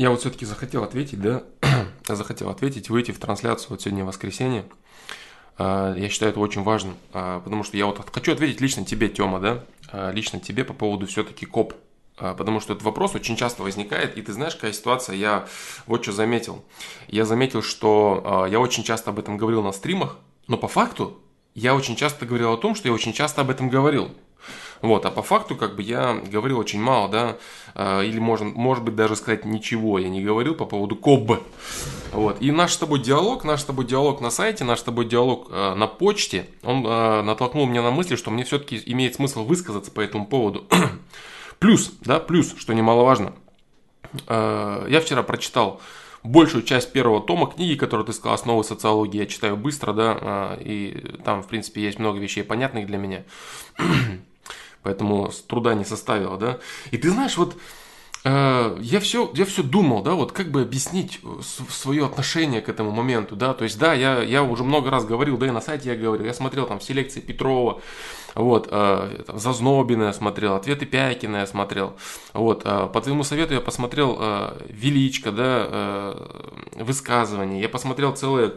Я вот все-таки захотел ответить, да, захотел ответить, выйти в трансляцию вот сегодня воскресенье. А, я считаю это очень важным, а, потому что я вот хочу ответить лично тебе, Тёма, да, а, лично тебе по поводу все-таки КОП. Потому что этот вопрос очень часто возникает, и ты знаешь, какая ситуация, я вот что заметил. Я заметил, что я очень часто об этом говорил на стримах, но по факту я очень часто говорил о том, что я очень часто об этом говорил. Вот, а по факту, как бы я говорил очень мало, да, э, или можно, может быть даже сказать ничего я не говорил по поводу КОБ. Вот, и наш с тобой диалог, наш с тобой диалог на сайте, наш с тобой диалог э, на почте, он э, натолкнул меня на мысли, что мне все-таки имеет смысл высказаться по этому поводу. плюс, да, плюс, что немаловажно, я вчера прочитал большую часть первого тома книги, которую ты сказал, «Основы социологии», я читаю быстро, да, и там, в принципе, есть много вещей понятных для меня поэтому труда не составило, да. И ты знаешь, вот э, я все, я все думал, да, вот как бы объяснить свое отношение к этому моменту, да, то есть, да, я, я уже много раз говорил, да и на сайте я говорил, я смотрел там все лекции Петрова, вот, э, там, Зазнобина я смотрел, ответы Пякина я смотрел, вот, э, по твоему совету я посмотрел э, Величко, да, э, высказывание, я посмотрел целое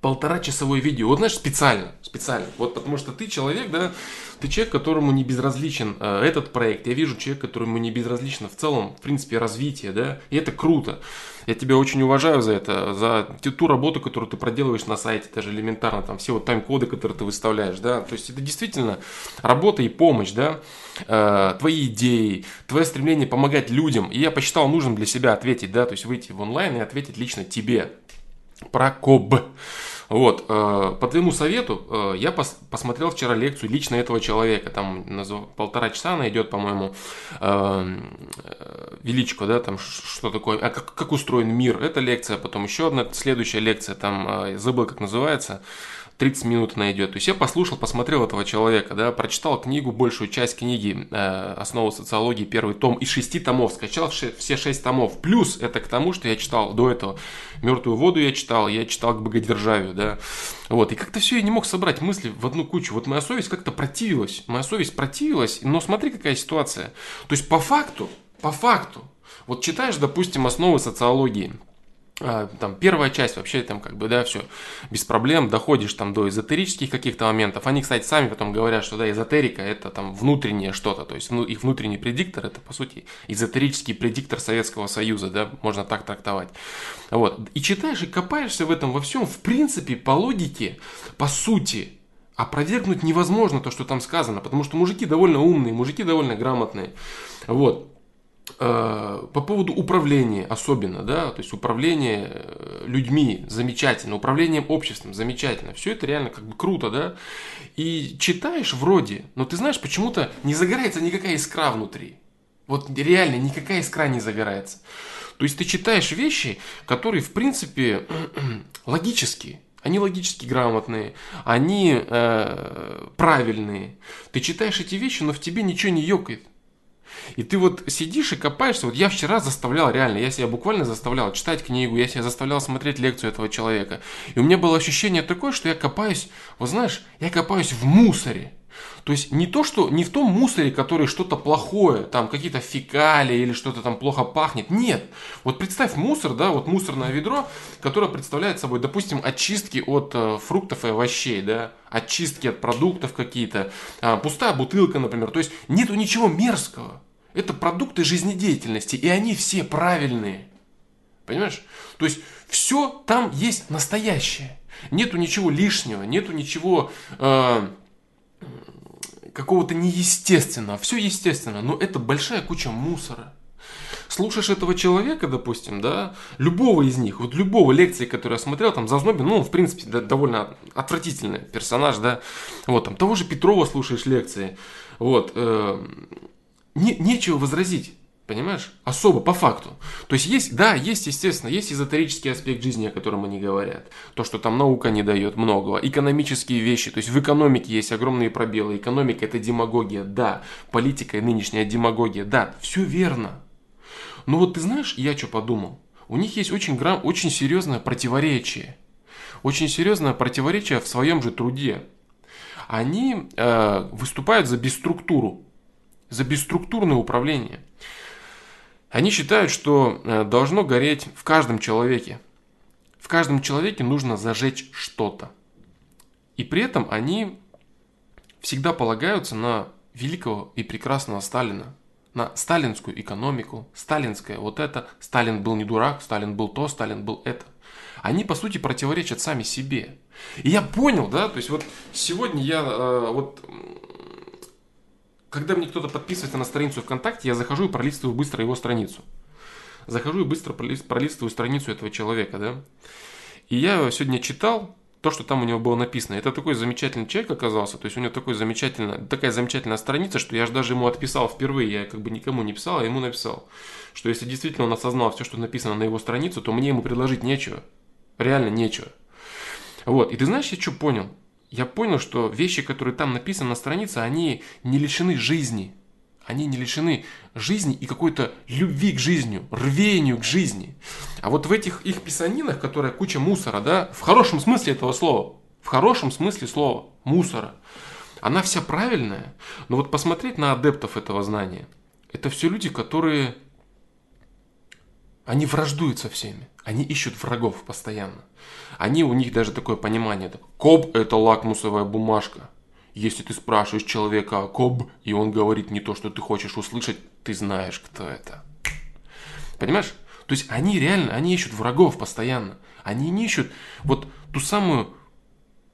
полтора часовое видео. Вот знаешь, специально, специально. Вот потому что ты человек, да, ты человек, которому не безразличен э, этот проект. Я вижу человека, которому не безразлично в целом, в принципе, развитие, да, и это круто. Я тебя очень уважаю за это, за ту работу, которую ты проделываешь на сайте, даже элементарно, там, все вот тайм-коды, которые ты выставляешь, да, то есть это действительно работа и помощь, да, э, твои идеи, твое стремление помогать людям, и я посчитал нужным для себя ответить, да, то есть выйти в онлайн и ответить лично тебе про КОБ. Вот, э, по твоему совету, э, я пос, посмотрел вчера лекцию лично этого человека, там полтора часа она идет, по-моему, э, величко, да, там что такое, а как, как устроен мир, это лекция, потом еще одна следующая лекция, там, забыл, как называется, 30 минут найдет. То есть я послушал, посмотрел этого человека, да, прочитал книгу, большую часть книги э, «Основы социологии», первый том из шести томов, скачал все шесть томов. Плюс это к тому, что я читал до этого «Мертвую воду» я читал, я читал к богодержавию, да. Вот, и как-то все я не мог собрать мысли в одну кучу. Вот моя совесть как-то противилась, моя совесть противилась, но смотри, какая ситуация. То есть по факту, по факту, вот читаешь, допустим, основы социологии, там первая часть вообще там как бы да все без проблем доходишь там до эзотерических каких-то моментов. Они кстати сами потом говорят что да эзотерика это там внутреннее что-то то есть ну, их внутренний предиктор это по сути эзотерический предиктор Советского Союза да можно так трактовать. Вот. И читаешь и копаешься в этом во всем в принципе по логике по сути. Опровергнуть невозможно то что там сказано потому что мужики довольно умные мужики довольно грамотные. Вот по поводу управления особенно, да, то есть управление э, людьми замечательно, управлением обществом замечательно, все это реально как бы круто, да, и читаешь вроде, но ты знаешь, почему-то не загорается никакая искра внутри, вот реально никакая искра не загорается. То есть ты читаешь вещи, которые в принципе логические, они логически грамотные, они э, правильные. Ты читаешь эти вещи, но в тебе ничего не ёкает. И ты вот сидишь и копаешься. Вот я вчера заставлял, реально, я себя буквально заставлял читать книгу, я себя заставлял смотреть лекцию этого человека. И у меня было ощущение такое, что я копаюсь, вот знаешь, я копаюсь в мусоре. То есть не то, что не в том мусоре, который что-то плохое, там какие-то фекалии или что-то там плохо пахнет. Нет. Вот представь мусор, да, вот мусорное ведро, которое представляет собой, допустим, очистки от э, фруктов и овощей, да, очистки от продуктов какие-то, э, пустая бутылка, например. То есть нету ничего мерзкого. Это продукты жизнедеятельности, и они все правильные. Понимаешь? То есть все там есть настоящее. Нету ничего лишнего, нету ничего э, какого-то неестественного. Все естественно, но это большая куча мусора. Слушаешь этого человека, допустим, да, любого из них, вот любого лекции, которую я смотрел, там, Зазнобин, ну, в принципе, да, довольно отвратительный персонаж, да, вот, там, того же Петрова слушаешь лекции, вот, э, не, нечего возразить. Понимаешь? Особо, по факту. То есть есть, да, есть, естественно, есть эзотерический аспект жизни, о котором они говорят. То, что там наука не дает многого. Экономические вещи. То есть в экономике есть огромные пробелы. Экономика это демагогия, да. Политика и нынешняя демагогия, да. Все верно. Но вот ты знаешь, я что подумал? У них есть очень, грамм, очень серьезное противоречие. Очень серьезное противоречие в своем же труде. Они э, выступают за бесструктуру за бесструктурное управление. Они считают, что э, должно гореть в каждом человеке. В каждом человеке нужно зажечь что-то. И при этом они всегда полагаются на великого и прекрасного Сталина, на сталинскую экономику, сталинское вот это, Сталин был не дурак, Сталин был то, Сталин был это. Они, по сути, противоречат сами себе. И я понял, да, то есть вот сегодня я э, вот когда мне кто-то подписывается на страницу ВКонтакте, я захожу и пролистываю быстро его страницу. Захожу и быстро пролистываю страницу этого человека, да. И я сегодня читал то, что там у него было написано. Это такой замечательный человек оказался, то есть у него такой замечательная, такая замечательная страница, что я же даже ему отписал впервые, я как бы никому не писал, а ему написал, что если действительно он осознал все, что написано на его страницу, то мне ему предложить нечего. Реально нечего. Вот, и ты знаешь, я что понял? Я понял, что вещи, которые там написаны на странице, они не лишены жизни. Они не лишены жизни и какой-то любви к жизни, рвению к жизни. А вот в этих их писанинах, которая куча мусора, да, в хорошем смысле этого слова, в хорошем смысле слова, мусора, она вся правильная. Но вот посмотреть на адептов этого знания, это все люди, которые, они враждуют со всеми. Они ищут врагов постоянно. Они, у них даже такое понимание, коб это лакмусовая бумажка. Если ты спрашиваешь человека о коб, и он говорит не то, что ты хочешь услышать, ты знаешь, кто это. Понимаешь? То есть они реально, они ищут врагов постоянно. Они не ищут вот ту самую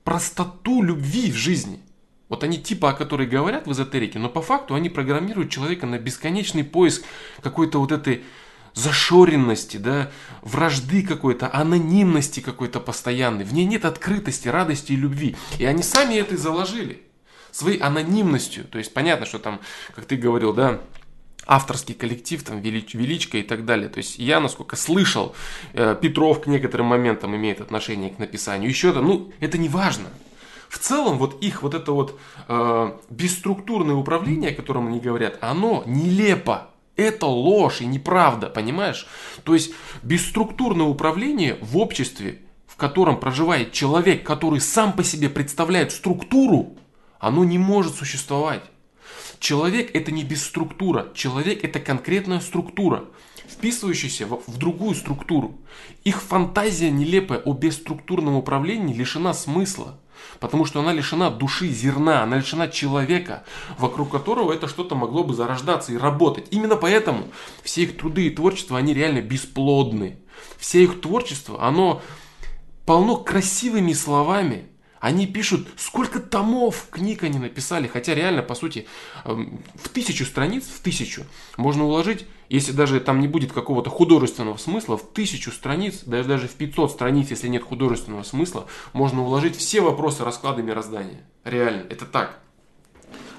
простоту любви в жизни. Вот они типа, о которой говорят в эзотерике, но по факту они программируют человека на бесконечный поиск какой-то вот этой зашоренности, да, вражды какой-то, анонимности какой-то постоянной. В ней нет открытости, радости и любви. И они сами это и заложили своей анонимностью. То есть понятно, что там, как ты говорил, да, авторский коллектив, там, велич, величка и так далее. То есть я, насколько слышал, э, Петров к некоторым моментам имеет отношение к написанию. Еще там, ну, это не важно. В целом, вот их вот это вот э, бесструктурное управление, о котором они говорят, оно нелепо. Это ложь и неправда, понимаешь? То есть бесструктурное управление в обществе, в котором проживает человек, который сам по себе представляет структуру, оно не может существовать. Человек это не бесструктура. Человек это конкретная структура, вписывающаяся в, в другую структуру. Их фантазия нелепая о бесструктурном управлении лишена смысла. Потому что она лишена души, зерна, она лишена человека, вокруг которого это что-то могло бы зарождаться и работать. Именно поэтому все их труды и творчество, они реально бесплодны. Все их творчество, оно полно красивыми словами, они пишут, сколько томов книг они написали, хотя реально, по сути, эм, в тысячу страниц, в тысячу, можно уложить, если даже там не будет какого-то художественного смысла, в тысячу страниц, даже, даже в 500 страниц, если нет художественного смысла, можно уложить все вопросы расклада мироздания. Реально, это так.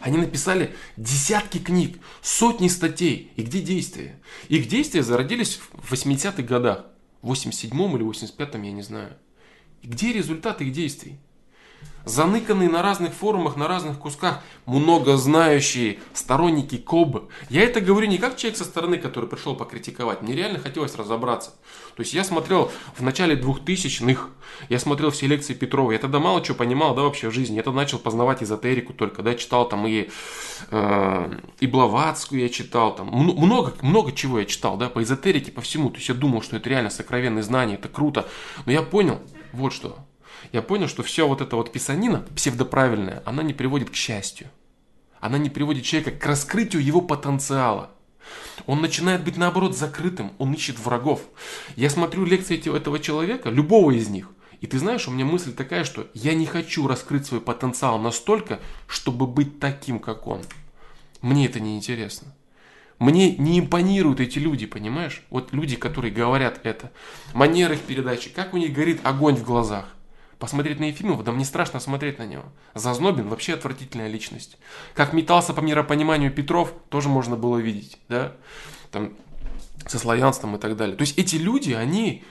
Они написали десятки книг, сотни статей. И где действия? Их действия зародились в 80-х годах. В 87-м или 85-м, я не знаю. И где результаты их действий? Заныканные на разных форумах, на разных кусках, много знающие сторонники КОБ. Я это говорю не как человек со стороны, который пришел покритиковать. Мне реально хотелось разобраться. То есть я смотрел в начале 2000-х, я смотрел все лекции Петрова. Я тогда мало чего понимал, да, вообще в жизни. Я тогда начал познавать эзотерику только, да, читал там и, э, и Блаватскую я читал, там много, много чего я читал, да, по эзотерике, по всему. То есть я думал, что это реально сокровенные знания, это круто. Но я понял, вот что, я понял, что все вот эта вот писанина, псевдоправильная, она не приводит к счастью. Она не приводит человека к раскрытию его потенциала. Он начинает быть наоборот закрытым, он ищет врагов. Я смотрю лекции этого человека, любого из них, и ты знаешь, у меня мысль такая, что я не хочу раскрыть свой потенциал настолько, чтобы быть таким, как он. Мне это не интересно. Мне не импонируют эти люди, понимаешь? Вот люди, которые говорят это. Манера их передачи, как у них горит огонь в глазах. Посмотреть на Ефимова, да мне страшно смотреть на него. Зазнобин вообще отвратительная личность. Как метался по миропониманию Петров, тоже можно было видеть, да, там, со славянством и так далее. То есть эти люди, они,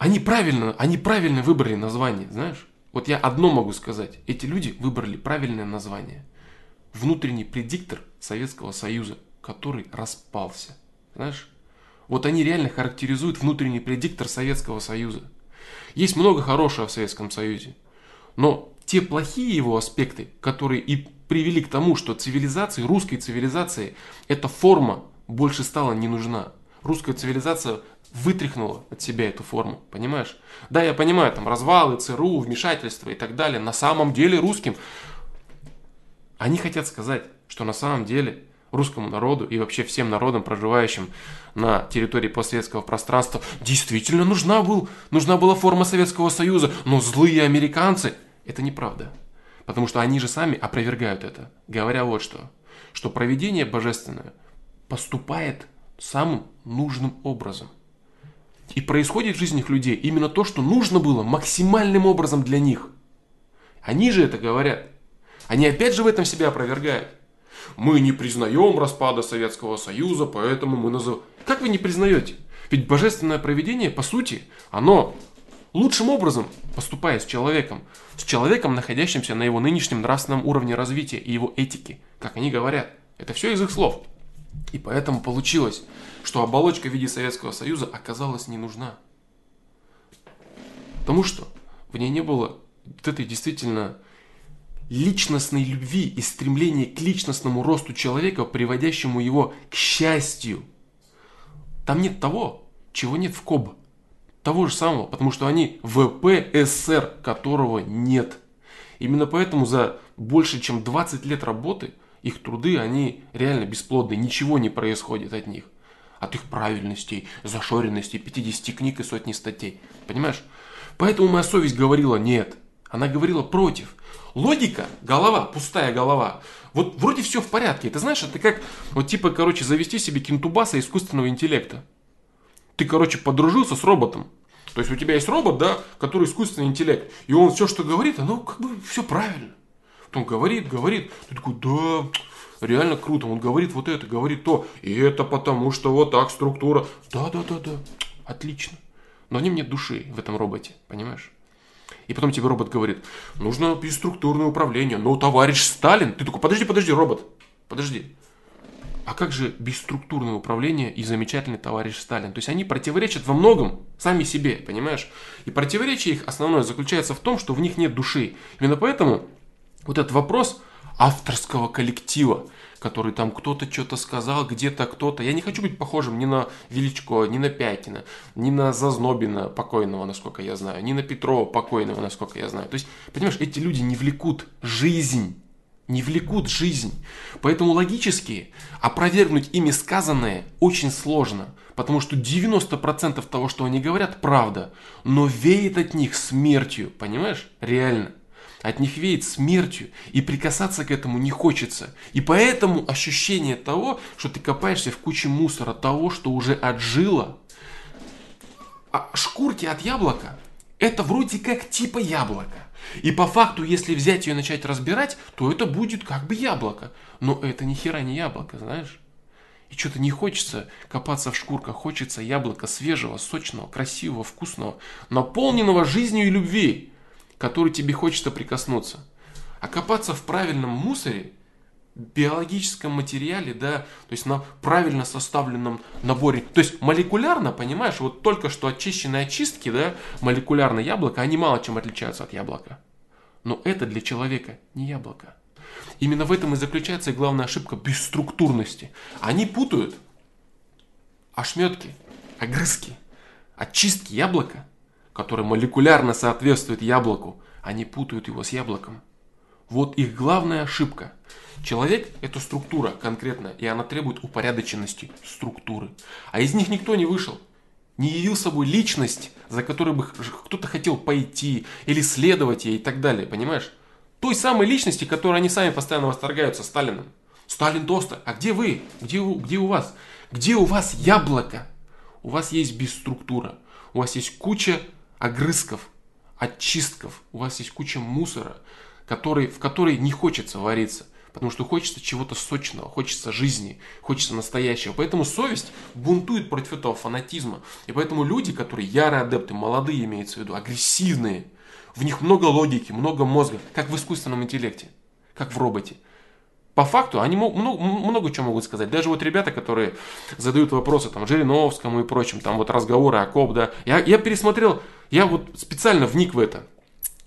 они правильно, они правильно выбрали название, знаешь. Вот я одно могу сказать. Эти люди выбрали правильное название. Внутренний предиктор Советского Союза, который распался. Знаешь? Вот они реально характеризуют внутренний предиктор Советского Союза. Есть много хорошего в Советском Союзе. Но те плохие его аспекты, которые и привели к тому, что цивилизации, русской цивилизации, это форма больше стала не нужна. Русская цивилизация вытряхнула от себя эту форму, понимаешь? Да, я понимаю, там развалы, ЦРУ, вмешательство и так далее. На самом деле русским они хотят сказать, что на самом деле русскому народу и вообще всем народам, проживающим на территории постсоветского пространства, действительно нужна, был, нужна была форма Советского Союза, но злые американцы, это неправда. Потому что они же сами опровергают это, говоря вот что, что проведение божественное поступает самым нужным образом. И происходит в жизнях людей именно то, что нужно было максимальным образом для них. Они же это говорят. Они опять же в этом себя опровергают. Мы не признаем распада Советского Союза, поэтому мы называем... Как вы не признаете? Ведь божественное проведение, по сути, оно лучшим образом поступает с человеком. С человеком, находящимся на его нынешнем нравственном уровне развития и его этики. Как они говорят. Это все из их слов. И поэтому получилось, что оболочка в виде Советского Союза оказалась не нужна. Потому что в ней не было вот этой действительно личностной любви и стремления к личностному росту человека, приводящему его к счастью. Там нет того, чего нет в КОБ. Того же самого, потому что они ВПСР, которого нет. Именно поэтому за больше чем 20 лет работы их труды, они реально бесплодны, ничего не происходит от них. От их правильностей, зашоренностей, 50 книг и сотни статей. Понимаешь? Поэтому моя совесть говорила нет. Она говорила против. Логика, голова, пустая голова. Вот вроде все в порядке. Ты знаешь, это как, вот типа, короче, завести себе кинтубаса искусственного интеллекта. Ты, короче, подружился с роботом. То есть у тебя есть робот, да, который искусственный интеллект. И он все, что говорит, оно как бы все правильно. Он говорит, говорит. Ты такой, да, реально круто. Он говорит вот это, говорит то. И это потому, что вот так структура. Да, да, да, да. Отлично. Но в нем нет души в этом роботе, понимаешь? И потом тебе робот говорит, нужно бесструктурное управление. Но товарищ Сталин. Ты такой, подожди, подожди, робот. Подожди. А как же бесструктурное управление и замечательный товарищ Сталин? То есть они противоречат во многом сами себе, понимаешь? И противоречие их основное заключается в том, что в них нет души. Именно поэтому вот этот вопрос авторского коллектива, который там кто-то что-то сказал, где-то кто-то. Я не хочу быть похожим ни на Величко, ни на Пятина, ни на Зазнобина покойного, насколько я знаю, ни на Петрова покойного, насколько я знаю. То есть, понимаешь, эти люди не влекут жизнь не влекут жизнь. Поэтому логически опровергнуть ими сказанное очень сложно, потому что 90% того, что они говорят, правда, но веет от них смертью, понимаешь? Реально. От них веет смертью, и прикасаться к этому не хочется. И поэтому ощущение того, что ты копаешься в куче мусора, того, что уже отжило, а шкурки от яблока, это вроде как типа яблока. И по факту, если взять ее и начать разбирать, то это будет как бы яблоко. Но это ни хера не яблоко, знаешь? И что-то не хочется копаться в шкурках, хочется яблока свежего, сочного, красивого, вкусного, наполненного жизнью и любви, который тебе хочется прикоснуться. А копаться в правильном мусоре биологическом материале, да, то есть на правильно составленном наборе. То есть молекулярно, понимаешь, вот только что очищенные очистки, да, молекулярное яблоко, они мало чем отличаются от яблока. Но это для человека не яблоко. Именно в этом и заключается главная ошибка бесструктурности. Они путают ошметки, огрызки, очистки яблока, которые молекулярно соответствуют яблоку, они путают его с яблоком. Вот их главная ошибка – Человек – это структура конкретная, и она требует упорядоченности структуры. А из них никто не вышел. Не явил собой личность, за которой бы кто-то хотел пойти или следовать ей и так далее, понимаешь? Той самой личности, которой они сами постоянно восторгаются Сталином. Сталин тоста. А где вы? Где, где у вас? Где у вас яблоко? У вас есть бесструктура. У вас есть куча огрызков, очистков. У вас есть куча мусора, который, в который не хочется вариться. Потому что хочется чего-то сочного, хочется жизни, хочется настоящего. Поэтому совесть бунтует против этого фанатизма. И поэтому люди, которые ярые адепты, молодые имеется в виду, агрессивные, в них много логики, много мозга, как в искусственном интеллекте, как в роботе. По факту они много, много чего могут сказать. Даже вот ребята, которые задают вопросы там Жириновскому и прочим, там вот разговоры о КОП, да. Я, я пересмотрел, я вот специально вник в это.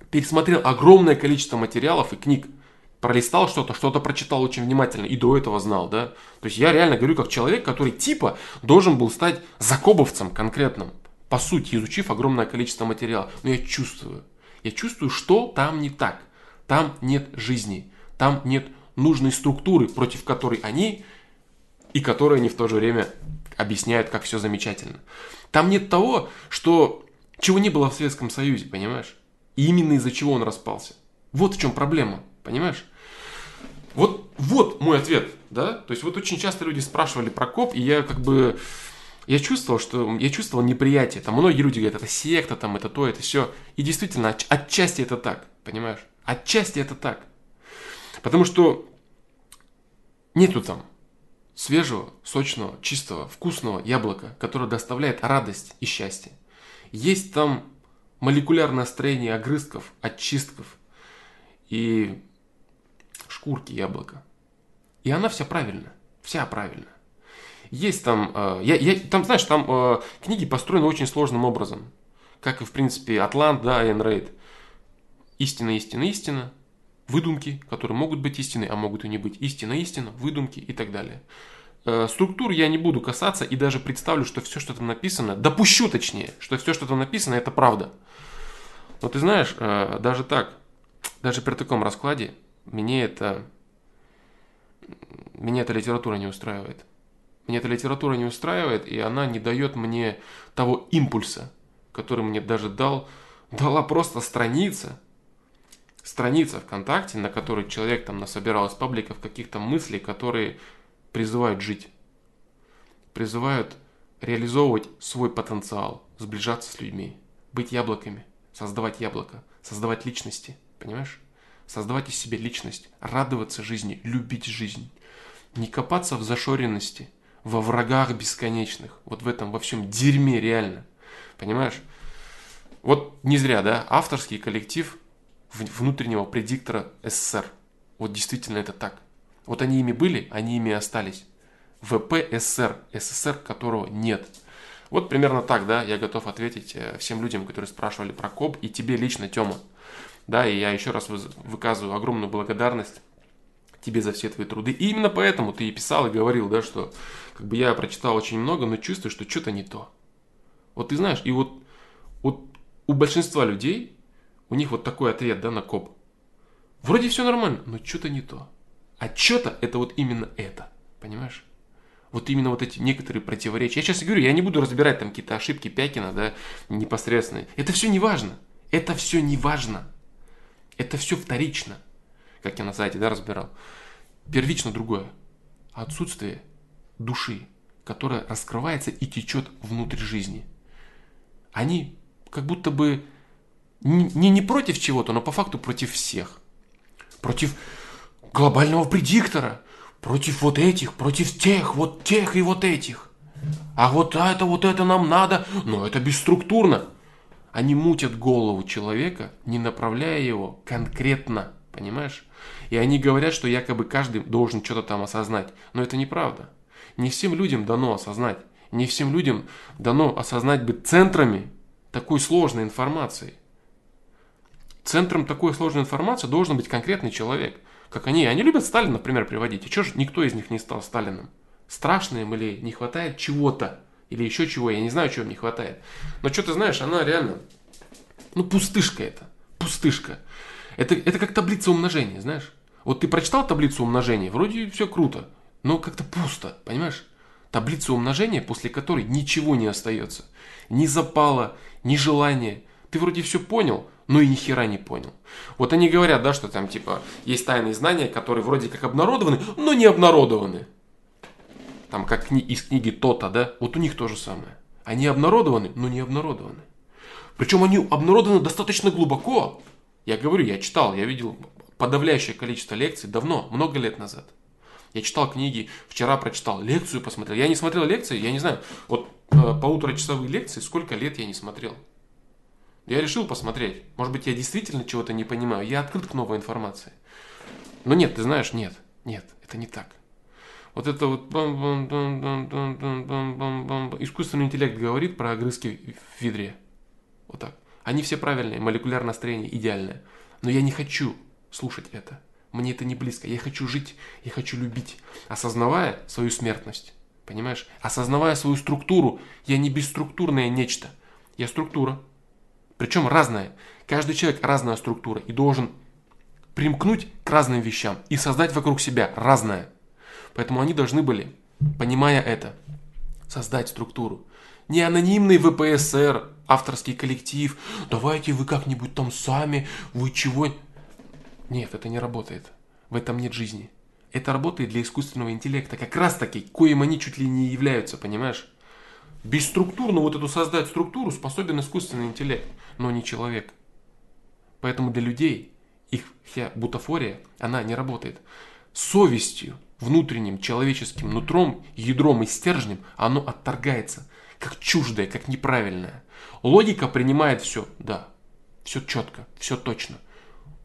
Пересмотрел огромное количество материалов и книг пролистал что-то, что-то прочитал очень внимательно и до этого знал, да. То есть я реально говорю как человек, который типа должен был стать закобовцем конкретным, по сути, изучив огромное количество материала. Но я чувствую, я чувствую, что там не так. Там нет жизни, там нет нужной структуры, против которой они и которые они в то же время объясняют, как все замечательно. Там нет того, что чего не было в Советском Союзе, понимаешь? И именно из-за чего он распался. Вот в чем проблема, понимаешь? Вот, вот мой ответ, да? То есть вот очень часто люди спрашивали про КОП, и я как бы... Я чувствовал, что я чувствовал неприятие. Там многие люди говорят, это секта, там это то, это все. И действительно, от, отчасти это так, понимаешь? Отчасти это так. Потому что нету там свежего, сочного, чистого, вкусного яблока, которое доставляет радость и счастье. Есть там молекулярное строение огрызков, очистков и шкурки яблока. И она вся правильная, вся правильная. Есть там, э, я, я, там, знаешь, там э, книги построены очень сложным образом. Как и, в принципе, Атлант, да, Айн Рейд. Истина, истина, истина. Выдумки, которые могут быть истиной, а могут и не быть. Истина, истина, выдумки и так далее. Э, структур я не буду касаться и даже представлю, что все, что там написано, допущу точнее, что все, что там написано, это правда. Но ты знаешь, э, даже так, даже при таком раскладе, мне это, меня эта литература не устраивает. Меня эта литература не устраивает, и она не дает мне того импульса, который мне даже дал, дала просто страница, страница ВКонтакте, на которой человек там насобирал из пабликов каких-то мыслей, которые призывают жить, призывают реализовывать свой потенциал, сближаться с людьми, быть яблоками, создавать яблоко, создавать личности, понимаешь? Создавать из себя личность, радоваться жизни, любить жизнь. Не копаться в зашоренности, во врагах бесконечных, вот в этом, во всем дерьме реально. Понимаешь? Вот не зря, да, авторский коллектив внутреннего предиктора СССР. Вот действительно это так. Вот они ими были, они ими остались. ВП СССР, которого нет. Вот примерно так, да, я готов ответить э, всем людям, которые спрашивали про КОБ, и тебе лично, Тёма. Да, и я еще раз выказываю огромную благодарность тебе за все твои труды. И именно поэтому ты и писал, и говорил, да, что как бы я прочитал очень много, но чувствую, что что-то не то. Вот ты знаешь, и вот, вот у большинства людей, у них вот такой ответ, да, на КОП. Вроде все нормально, но что-то не то. А что-то это вот именно это. Понимаешь? Вот именно вот эти некоторые противоречия. Я сейчас говорю, я не буду разбирать там какие-то ошибки Пякина, да, непосредственные. Это все не важно. Это все не важно. Это все вторично. Как я на сайте, да, разбирал. Первично другое. Отсутствие души, которая раскрывается и течет внутрь жизни. Они как будто бы не, не против чего-то, но по факту против всех. Против глобального предиктора, против вот этих, против тех, вот тех и вот этих. А вот это, вот это нам надо, но это бесструктурно. Они мутят голову человека, не направляя его конкретно, понимаешь? И они говорят, что якобы каждый должен что-то там осознать. Но это неправда. Не всем людям дано осознать. Не всем людям дано осознать быть центрами такой сложной информации. Центром такой сложной информации должен быть конкретный человек – как они. Они любят Сталина, например, приводить. И что же никто из них не стал Сталиным? Страшно им или не хватает чего-то? Или еще чего? Я не знаю, чего им не хватает. Но что ты знаешь, она реально... Ну, пустышка это. Пустышка. Это, это как таблица умножения, знаешь? Вот ты прочитал таблицу умножения, вроде все круто, но как-то пусто, понимаешь? Таблица умножения, после которой ничего не остается. Ни запала, ни желания. Ты вроде все понял, но и ни хера не понял. Вот они говорят, да, что там типа есть тайные знания, которые вроде как обнародованы, но не обнародованы. Там как из книги То-то, да, вот у них то же самое. Они обнародованы, но не обнародованы. Причем они обнародованы достаточно глубоко. Я говорю, я читал, я видел подавляющее количество лекций давно, много лет назад. Я читал книги, вчера прочитал, лекцию посмотрел. Я не смотрел лекции, я не знаю, вот э, полуторачасовые лекции, сколько лет я не смотрел. Я решил посмотреть. Может быть, я действительно чего-то не понимаю. Я открыт к новой информации. Но нет, ты знаешь, нет. Нет, это не так. Вот это вот искусственный интеллект говорит про огрызки в ведре. Вот так. Они все правильные, молекулярное строение идеальное. Но я не хочу слушать это. Мне это не близко. Я хочу жить, я хочу любить, осознавая свою смертность. Понимаешь? Осознавая свою структуру, я не бесструктурное нечто. Я структура. Причем разная. Каждый человек разная структура и должен примкнуть к разным вещам и создать вокруг себя разное. Поэтому они должны были, понимая это, создать структуру. Не анонимный ВПСР, авторский коллектив, давайте вы как-нибудь там сами, вы чего... Нет, это не работает. В этом нет жизни. Это работает для искусственного интеллекта, как раз таки, коим они чуть ли не являются, понимаешь? Бесструктурно вот эту создать структуру способен искусственный интеллект, но не человек. Поэтому для людей их вся бутафория, она не работает. Совестью, внутренним человеческим нутром, ядром и стержнем оно отторгается, как чуждое, как неправильное. Логика принимает все, да, все четко, все точно.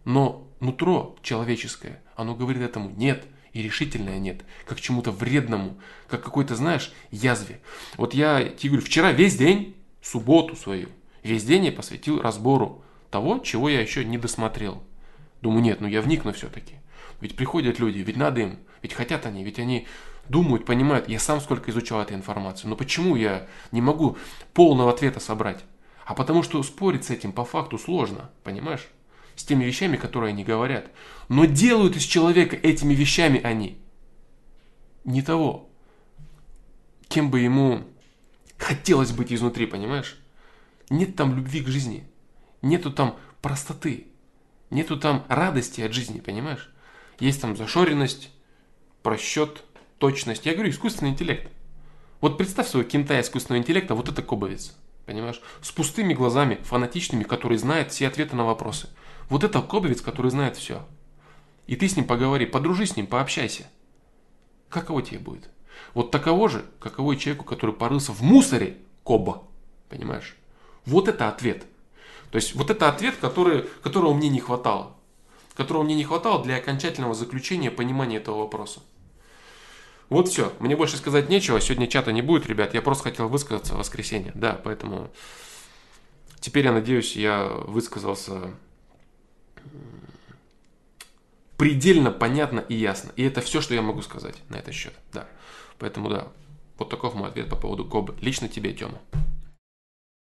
Но нутро человеческое, оно говорит этому нет и решительное нет, как чему-то вредному, как какой-то, знаешь, язве. Вот я тебе говорю, вчера весь день, субботу свою, весь день я посвятил разбору того, чего я еще не досмотрел. Думаю, нет, ну я вникну все-таки. Ведь приходят люди, ведь надо им, ведь хотят они, ведь они думают, понимают. Я сам сколько изучал эту информацию. Но почему я не могу полного ответа собрать? А потому что спорить с этим по факту сложно, понимаешь? С теми вещами, которые они говорят. Но делают из человека этими вещами они не того, кем бы ему хотелось быть изнутри, понимаешь? Нет там любви к жизни, нету там простоты, Нету там радости от жизни, понимаешь? Есть там зашоренность, просчет, точность. Я говорю, искусственный интеллект. Вот представь своего кента искусственного интеллекта, вот это кобовец. Понимаешь? С пустыми глазами, фанатичными, который знает все ответы на вопросы. Вот это кобовец, который знает все. И ты с ним поговори, подружись с ним, пообщайся. Каково тебе будет? Вот таково же, каково и человеку, который порылся в мусоре, коба. Понимаешь? Вот это ответ – то есть вот это ответ, который, которого мне не хватало. Которого мне не хватало для окончательного заключения понимания этого вопроса. Вот все. Мне больше сказать нечего. Сегодня чата не будет, ребят. Я просто хотел высказаться в воскресенье. Да, поэтому теперь я надеюсь, я высказался предельно понятно и ясно. И это все, что я могу сказать на этот счет. Да. Поэтому да, вот таков мой ответ по поводу Кобы. Лично тебе, Тёма.